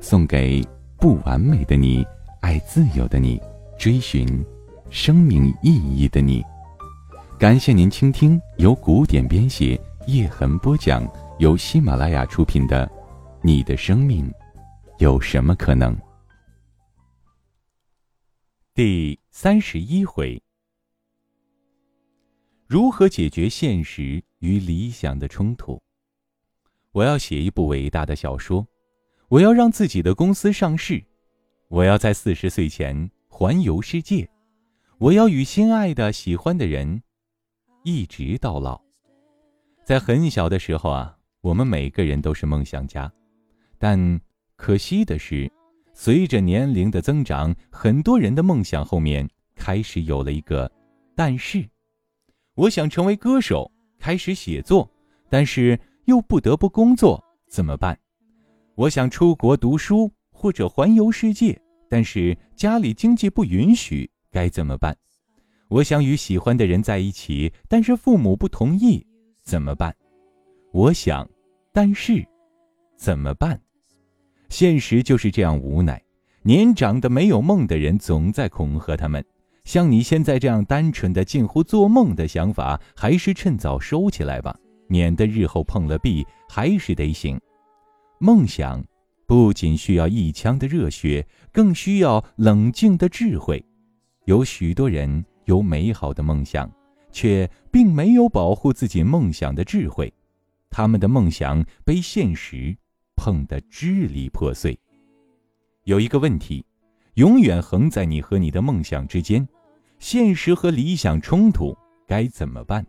送给不完美的你，爱自由的你，追寻生命意义的你。感谢您倾听由古典编写、叶痕播讲、由喜马拉雅出品的《你的生命有什么可能》第三十一回：如何解决现实与理想的冲突？我要写一部伟大的小说，我要让自己的公司上市，我要在四十岁前环游世界，我要与心爱的、喜欢的人。一直到老，在很小的时候啊，我们每个人都是梦想家，但可惜的是，随着年龄的增长，很多人的梦想后面开始有了一个“但是”。我想成为歌手，开始写作，但是又不得不工作，怎么办？我想出国读书或者环游世界，但是家里经济不允许，该怎么办？我想与喜欢的人在一起，但是父母不同意，怎么办？我想，但是，怎么办？现实就是这样无奈。年长的没有梦的人总在恐吓他们，像你现在这样单纯的近乎做梦的想法，还是趁早收起来吧，免得日后碰了壁还是得醒。梦想不仅需要一腔的热血，更需要冷静的智慧。有许多人。有美好的梦想，却并没有保护自己梦想的智慧，他们的梦想被现实碰得支离破碎。有一个问题，永远横在你和你的梦想之间：现实和理想冲突，该怎么办？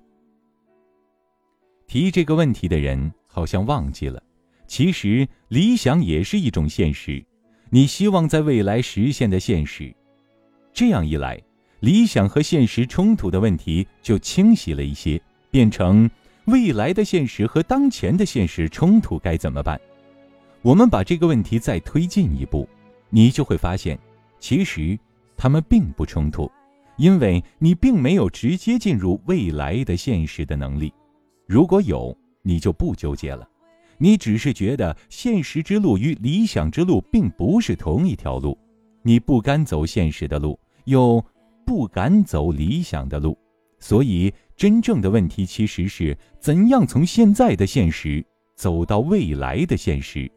提这个问题的人好像忘记了，其实理想也是一种现实，你希望在未来实现的现实。这样一来。理想和现实冲突的问题就清晰了一些，变成未来的现实和当前的现实冲突该怎么办？我们把这个问题再推进一步，你就会发现，其实他们并不冲突，因为你并没有直接进入未来的现实的能力。如果有，你就不纠结了，你只是觉得现实之路与理想之路并不是同一条路，你不甘走现实的路，又。不敢走理想的路，所以真正的问题其实是怎样从现在的现实走到未来的现实。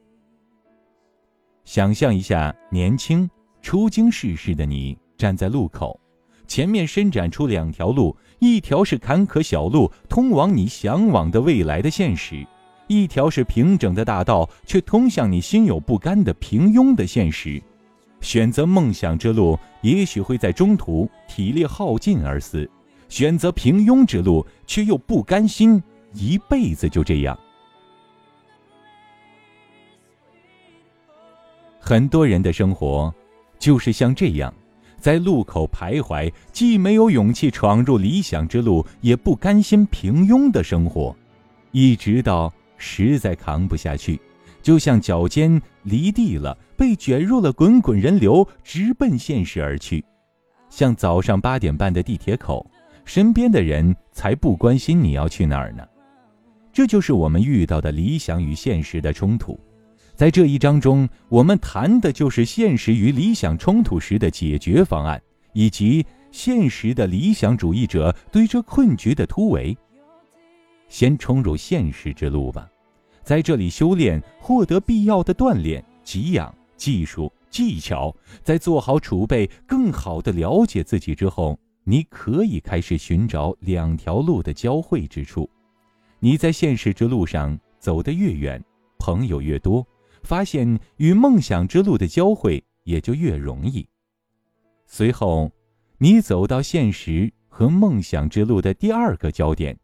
想象一下，年轻初经世事的你站在路口，前面伸展出两条路，一条是坎坷小路，通往你向往的未来的现实；一条是平整的大道，却通向你心有不甘的平庸的现实。选择梦想之路，也许会在中途体力耗尽而死；选择平庸之路，却又不甘心一辈子就这样。很多人的生活，就是像这样，在路口徘徊，既没有勇气闯入理想之路，也不甘心平庸的生活，一直到实在扛不下去。就像脚尖离地了，被卷入了滚滚人流，直奔现实而去。像早上八点半的地铁口，身边的人才不关心你要去哪儿呢。这就是我们遇到的理想与现实的冲突。在这一章中，我们谈的就是现实与理想冲突时的解决方案，以及现实的理想主义者对这困局的突围。先冲入现实之路吧。在这里修炼，获得必要的锻炼、给养、技术、技巧，在做好储备、更好的了解自己之后，你可以开始寻找两条路的交汇之处。你在现实之路上走得越远，朋友越多，发现与梦想之路的交汇也就越容易。随后，你走到现实和梦想之路的第二个焦点。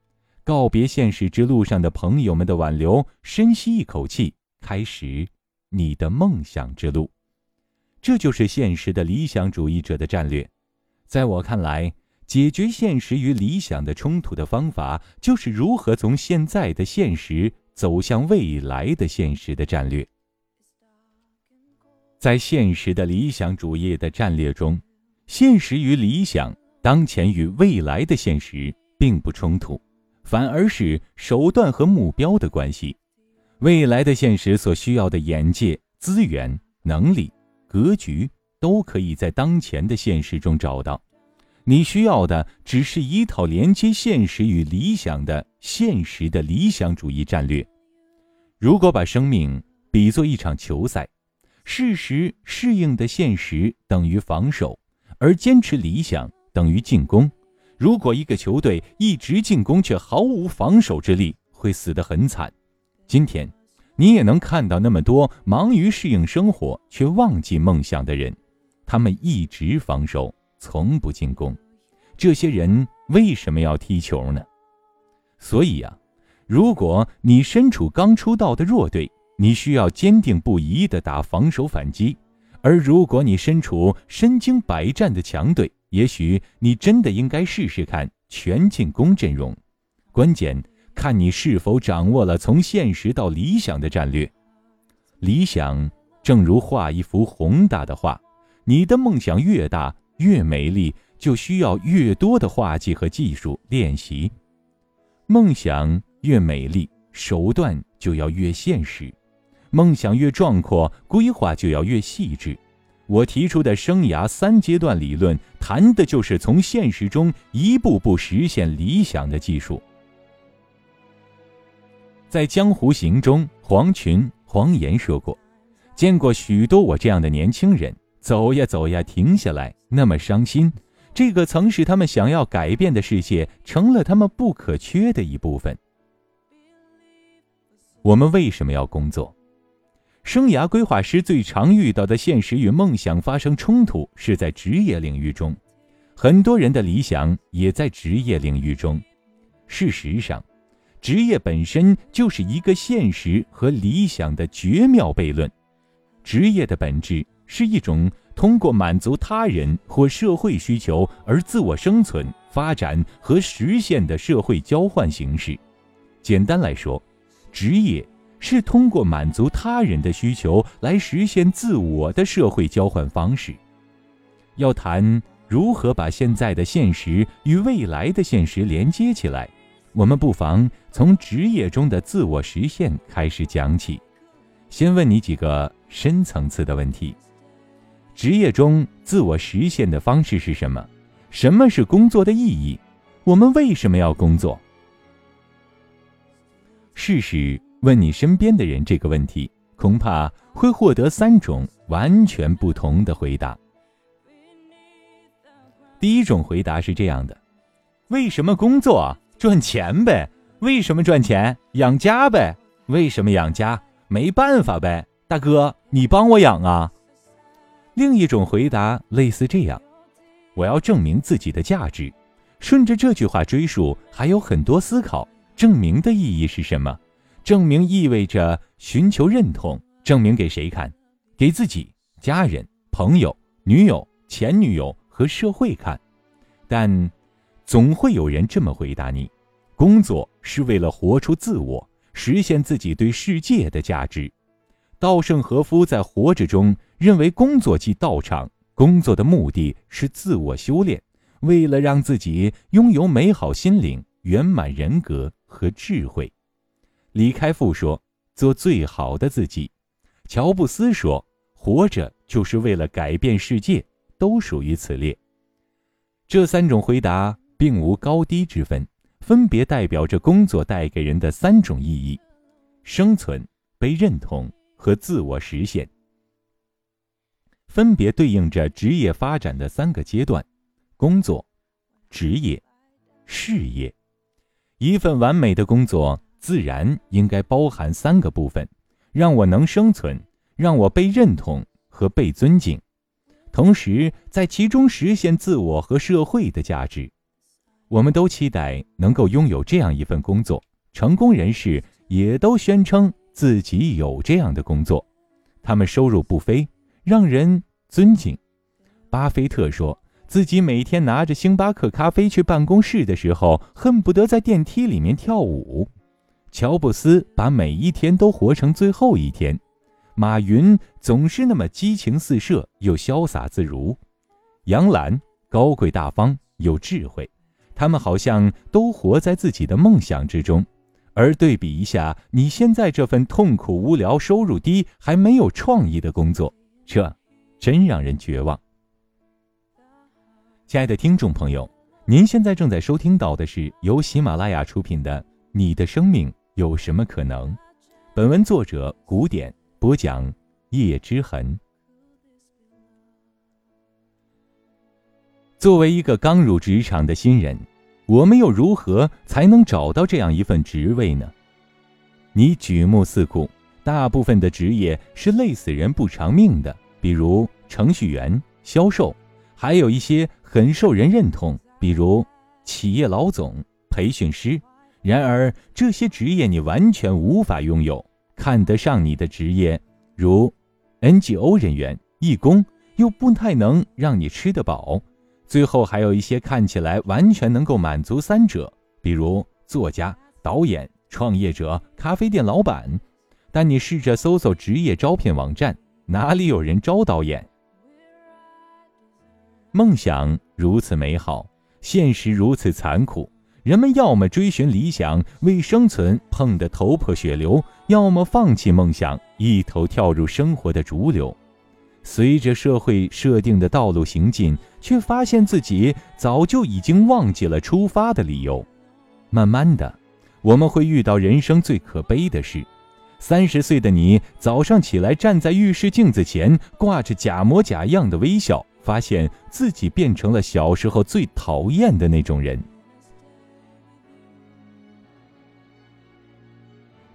告别现实之路上的朋友们的挽留，深吸一口气，开始你的梦想之路。这就是现实的理想主义者的战略。在我看来，解决现实与理想的冲突的方法，就是如何从现在的现实走向未来的现实的战略。在现实的理想主义的战略中，现实与理想、当前与未来的现实并不冲突，反而是手段和目标的关系。未来的现实所需要的眼界、资源、能力、格局，都可以在当前的现实中找到。你需要的只是一套连接现实与理想的现实的理想主义战略。如果把生命比作一场球赛，适时适应的现实等于防守，而坚持理想等于进攻。如果一个球队一直进攻却毫无防守之力，会死得很惨。今天，你也能看到那么多忙于适应生活却忘记梦想的人，他们一直防守。从不进攻，这些人为什么要踢球呢？所以呀，如果你身处刚出道的弱队，你需要坚定不移地打防守反击；而如果你身处身经百战的强队，也许你真的应该试试看全进攻阵容。关键看你是否掌握了从现实到理想的战略。理想正如画一幅宏大的画，你的梦想越大。越美丽，就需要越多的画技和技术练习；梦想越美丽，手段就要越现实；梦想越壮阔，规划就要越细致。我提出的生涯三阶段理论，谈的就是从现实中一步步实现理想的技术。在《江湖行》中，黄群、黄岩说过：“见过许多我这样的年轻人。”走呀走呀，停下来，那么伤心。这个曾使他们想要改变的世界，成了他们不可缺的一部分。我们为什么要工作？生涯规划师最常遇到的现实与梦想发生冲突，是在职业领域中。很多人的理想也在职业领域中。事实上，职业本身就是一个现实和理想的绝妙悖论。职业的本质。是一种通过满足他人或社会需求而自我生存、发展和实现的社会交换形式。简单来说，职业是通过满足他人的需求来实现自我的社会交换方式。要谈如何把现在的现实与未来的现实连接起来，我们不妨从职业中的自我实现开始讲起。先问你几个深层次的问题。职业中自我实现的方式是什么？什么是工作的意义？我们为什么要工作？试试问你身边的人这个问题，恐怕会获得三种完全不同的回答。第一种回答是这样的：为什么工作？赚钱呗。为什么赚钱？养家呗。为什么养家？没办法呗。大哥，你帮我养啊。另一种回答类似这样：“我要证明自己的价值。”顺着这句话追溯，还有很多思考。证明的意义是什么？证明意味着寻求认同。证明给谁看？给自己、家人、朋友、女友、前女友和社会看。但，总会有人这么回答你：工作是为了活出自我，实现自己对世界的价值。稻盛和夫在《活着》中认为，工作即道场，工作的目的是自我修炼，为了让自己拥有美好心灵、圆满人格和智慧。李开复说：“做最好的自己。”乔布斯说：“活着就是为了改变世界。”都属于此列。这三种回答并无高低之分，分别代表着工作带给人的三种意义：生存、被认同。和自我实现，分别对应着职业发展的三个阶段：工作、职业、事业。一份完美的工作自然应该包含三个部分：让我能生存，让我被认同和被尊敬，同时在其中实现自我和社会的价值。我们都期待能够拥有这样一份工作，成功人士也都宣称。自己有这样的工作，他们收入不菲，让人尊敬。巴菲特说自己每天拿着星巴克咖啡去办公室的时候，恨不得在电梯里面跳舞。乔布斯把每一天都活成最后一天。马云总是那么激情四射又潇洒自如，杨澜高贵大方有智慧，他们好像都活在自己的梦想之中。而对比一下你现在这份痛苦、无聊、收入低、还没有创意的工作，这真让人绝望。亲爱的听众朋友，您现在正在收听到的是由喜马拉雅出品的《你的生命有什么可能》，本文作者古典。播讲叶之痕。作为一个刚入职场的新人，我们又如何才能找到这样一份职位呢？你举目四顾，大部分的职业是累死人不偿命的，比如程序员、销售，还有一些很受人认同，比如企业老总、培训师。然而，这些职业你完全无法拥有。看得上你的职业，如 NGO 人员、义工，又不太能让你吃得饱。最后还有一些看起来完全能够满足三者，比如作家、导演、创业者、咖啡店老板。但你试着搜搜职业招聘网站，哪里有人招导演？梦想如此美好，现实如此残酷。人们要么追寻理想，为生存碰得头破血流；要么放弃梦想，一头跳入生活的逐流。随着社会设定的道路行进，却发现自己早就已经忘记了出发的理由。慢慢的，我们会遇到人生最可悲的事：三十岁的你早上起来，站在浴室镜子前，挂着假模假样的微笑，发现自己变成了小时候最讨厌的那种人。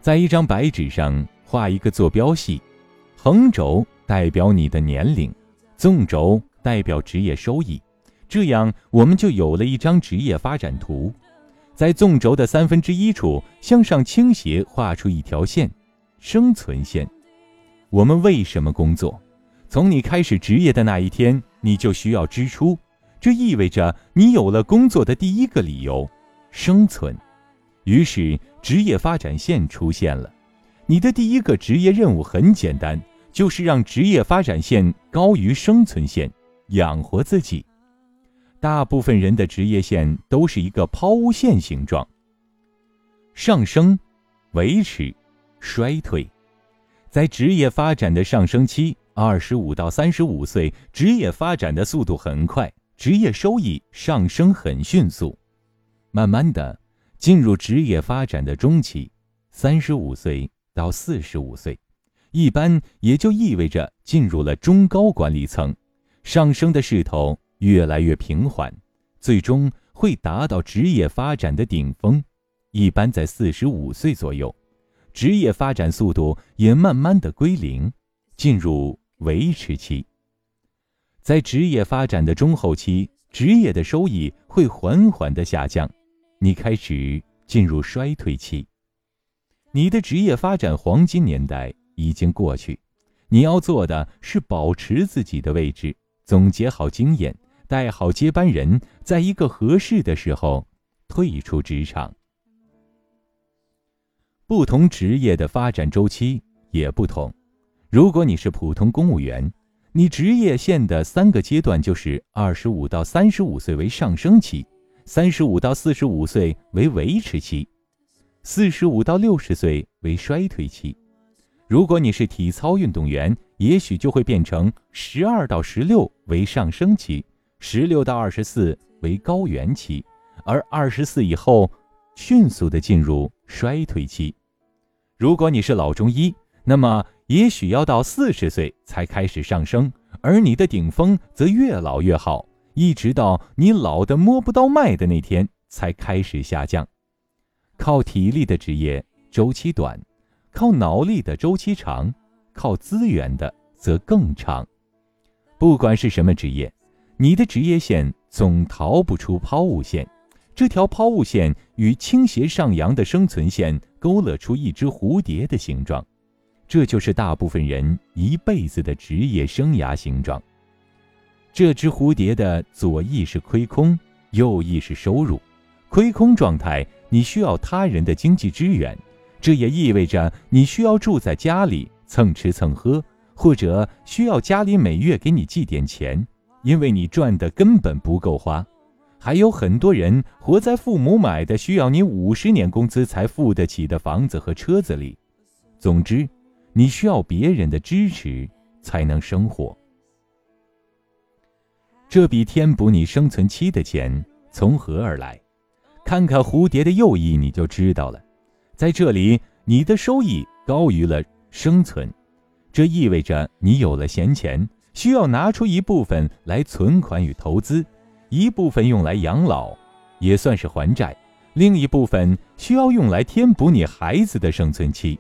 在一张白纸上画一个坐标系，横轴代表你的年龄，纵轴代表职业收益，这样我们就有了一张职业发展图。在纵轴的三分之一处向上倾斜，画出一条线，生存线。我们为什么工作？从你开始职业的那一天，你就需要支出，这意味着你有了工作的第一个理由：生存。于是，职业发展线出现了。你的第一个职业任务很简单，就是让职业发展线高于生存线，养活自己。大部分人的职业线都是一个抛物线形状：上升、维持、衰退。在职业发展的上升期，二十五到三十五岁，职业发展的速度很快，职业收益上升很迅速。慢慢的。进入职业发展的中期，三十五岁到四十五岁，一般也就意味着进入了中高管理层，上升的势头越来越平缓，最终会达到职业发展的顶峰，一般在四十五岁左右，职业发展速度也慢慢的归零，进入维持期。在职业发展的中后期，职业的收益会缓缓的下降。你开始进入衰退期，你的职业发展黄金年代已经过去，你要做的是保持自己的位置，总结好经验，带好接班人，在一个合适的时候退出职场。不同职业的发展周期也不同，如果你是普通公务员，你职业线的三个阶段就是二十五到三十五岁为上升期。三十五到四十五岁为维持期，四十五到六十岁为衰退期。如果你是体操运动员，也许就会变成十二到十六为上升期，十六到二十四为高原期，而二十四以后迅速的进入衰退期。如果你是老中医，那么也许要到四十岁才开始上升，而你的顶峰则越老越好。一直到你老的摸不到脉的那天，才开始下降。靠体力的职业周期短，靠脑力的周期长，靠资源的则更长。不管是什么职业，你的职业线总逃不出抛物线。这条抛物线与倾斜上扬的生存线勾勒出一只蝴蝶的形状。这就是大部分人一辈子的职业生涯形状。这只蝴蝶的左翼是亏空，右翼是收入。亏空状态，你需要他人的经济支援，这也意味着你需要住在家里蹭吃蹭喝，或者需要家里每月给你寄点钱，因为你赚的根本不够花。还有很多人活在父母买的需要你五十年工资才付得起的房子和车子里。总之，你需要别人的支持才能生活。这笔填补你生存期的钱从何而来？看看蝴蝶的右翼，你就知道了。在这里，你的收益高于了生存，这意味着你有了闲钱，需要拿出一部分来存款与投资，一部分用来养老，也算是还债；另一部分需要用来填补你孩子的生存期。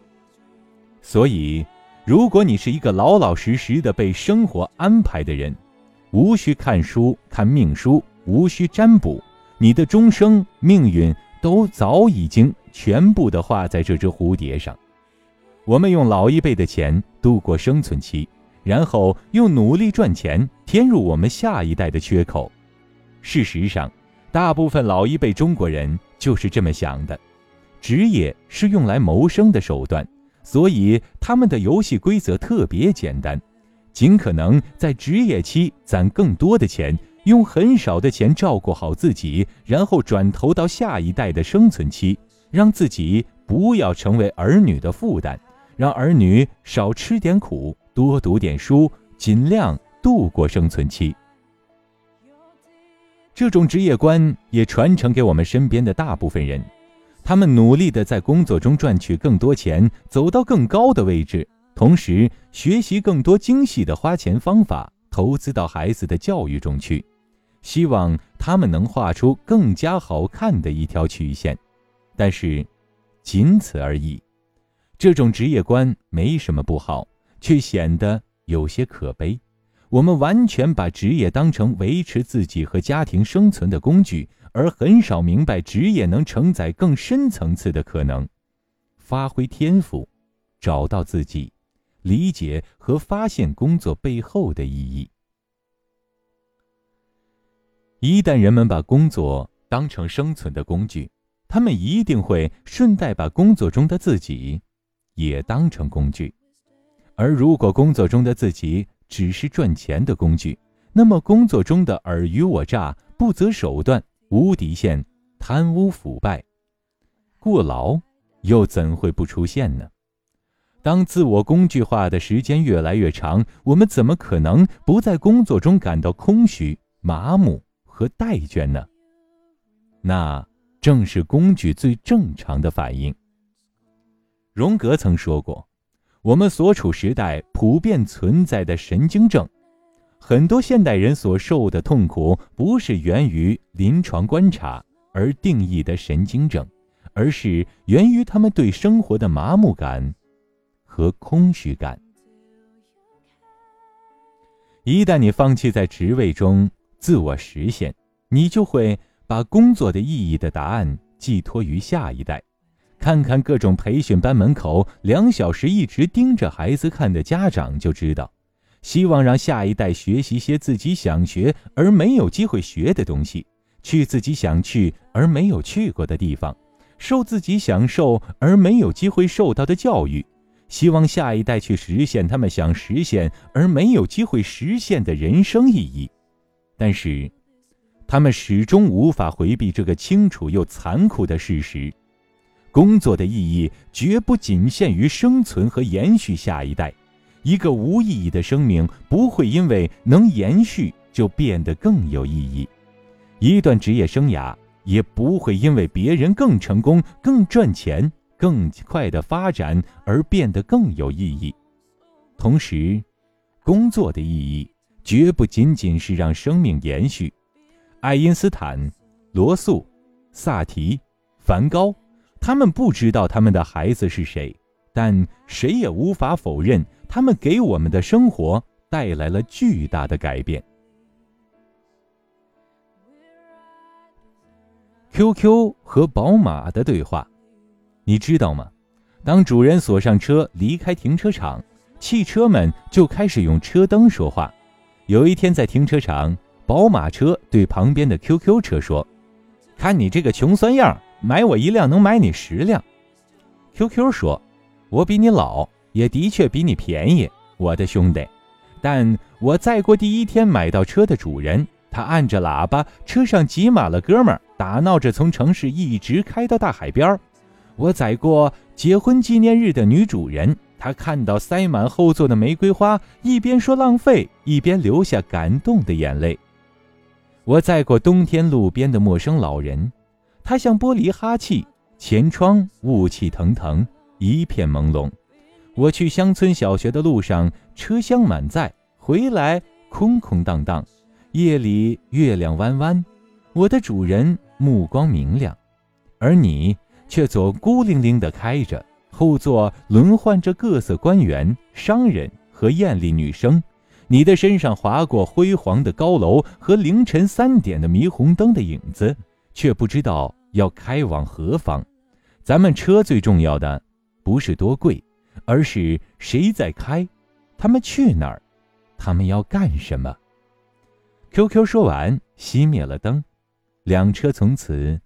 所以，如果你是一个老老实实的被生活安排的人，无需看书看命书，无需占卜。你的终生命运都早已经全部的画在这只蝴蝶上。我们用老一辈的钱度过生存期，然后用努力赚钱填入我们下一代的缺口。事实上，大部分老一辈中国人就是这么想的：职业是用来谋生的手段，所以他们的游戏规则特别简单，尽可能在职业期攒更多的钱。用很少的钱照顾好自己，然后转投到下一代的生存期，让自己不要成为儿女的负担，让儿女少吃点苦，多读点书，尽量度过生存期。这种职业观也传承给我们身边的大部分人，他们努力的在工作中赚取更多钱，走到更高的位置，同时学习更多精细的花钱方法，投资到孩子的教育中去。希望他们能画出更加好看的一条曲线，但是，仅此而已。这种职业观没什么不好，却显得有些可悲。我们完全把职业当成维持自己和家庭生存的工具，而很少明白职业能承载更深层次的可能。发挥天赋，找到自己，理解和发现工作背后的意义。一旦人们把工作当成生存的工具，他们一定会顺带把工作中的自己也当成工具。而如果工作中的自己只是赚钱的工具，那么工作中的尔虞我诈、不择手段、无底线、贪污腐败、过劳，又怎会不出现呢？当自我工具化的时间越来越长，我们怎么可能不在工作中感到空虚、麻木？和怠倦呢？那正是工具最正常的反应。荣格曾说过：“我们所处时代普遍存在的神经症，很多现代人所受的痛苦，不是源于临床观察而定义的神经症，而是源于他们对生活的麻木感和空虚感。一旦你放弃在职位中，自我实现，你就会把工作的意义的答案寄托于下一代。看看各种培训班门口两小时一直盯着孩子看的家长就知道，希望让下一代学习些自己想学而没有机会学的东西，去自己想去而没有去过的地方，受自己想受而没有机会受到的教育，希望下一代去实现他们想实现而没有机会实现的人生意义。但是，他们始终无法回避这个清楚又残酷的事实：工作的意义绝不仅限于生存和延续下一代。一个无意义的生命不会因为能延续就变得更有意义，一段职业生涯也不会因为别人更成功、更赚钱、更快的发展而变得更有意义。同时，工作的意义。绝不仅仅是让生命延续。爱因斯坦、罗素、萨提、梵高，他们不知道他们的孩子是谁，但谁也无法否认，他们给我们的生活带来了巨大的改变。QQ 和宝马的对话，你知道吗？当主人锁上车离开停车场，汽车们就开始用车灯说话。有一天在停车场，宝马车对旁边的 QQ 车说：“看你这个穷酸样，买我一辆能买你十辆。”QQ 说：“我比你老，也的确比你便宜，我的兄弟。但我再过第一天买到车的主人，他按着喇叭，车上挤满了哥们儿，打闹着从城市一直开到大海边儿。我载过。”结婚纪念日的女主人，她看到塞满后座的玫瑰花，一边说浪费，一边流下感动的眼泪。我载过冬天路边的陌生老人，他向玻璃哈气，前窗雾气腾腾，一片朦胧。我去乡村小学的路上，车厢满载，回来空空荡荡。夜里月亮弯弯，我的主人目光明亮，而你。却总孤零零地开着，后座轮换着各色官员、商人和艳丽女生。你的身上划过辉煌的高楼和凌晨三点的霓虹灯的影子，却不知道要开往何方。咱们车最重要的，不是多贵，而是谁在开，他们去哪儿，他们要干什么。QQ 说完，熄灭了灯，两车从此。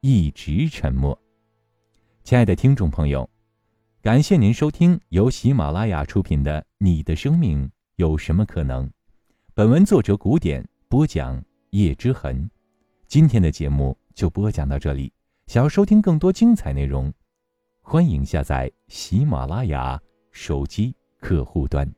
一直沉默。亲爱的听众朋友，感谢您收听由喜马拉雅出品的《你的生命有什么可能》。本文作者古典播讲叶之痕。今天的节目就播讲到这里。想要收听更多精彩内容，欢迎下载喜马拉雅手机客户端。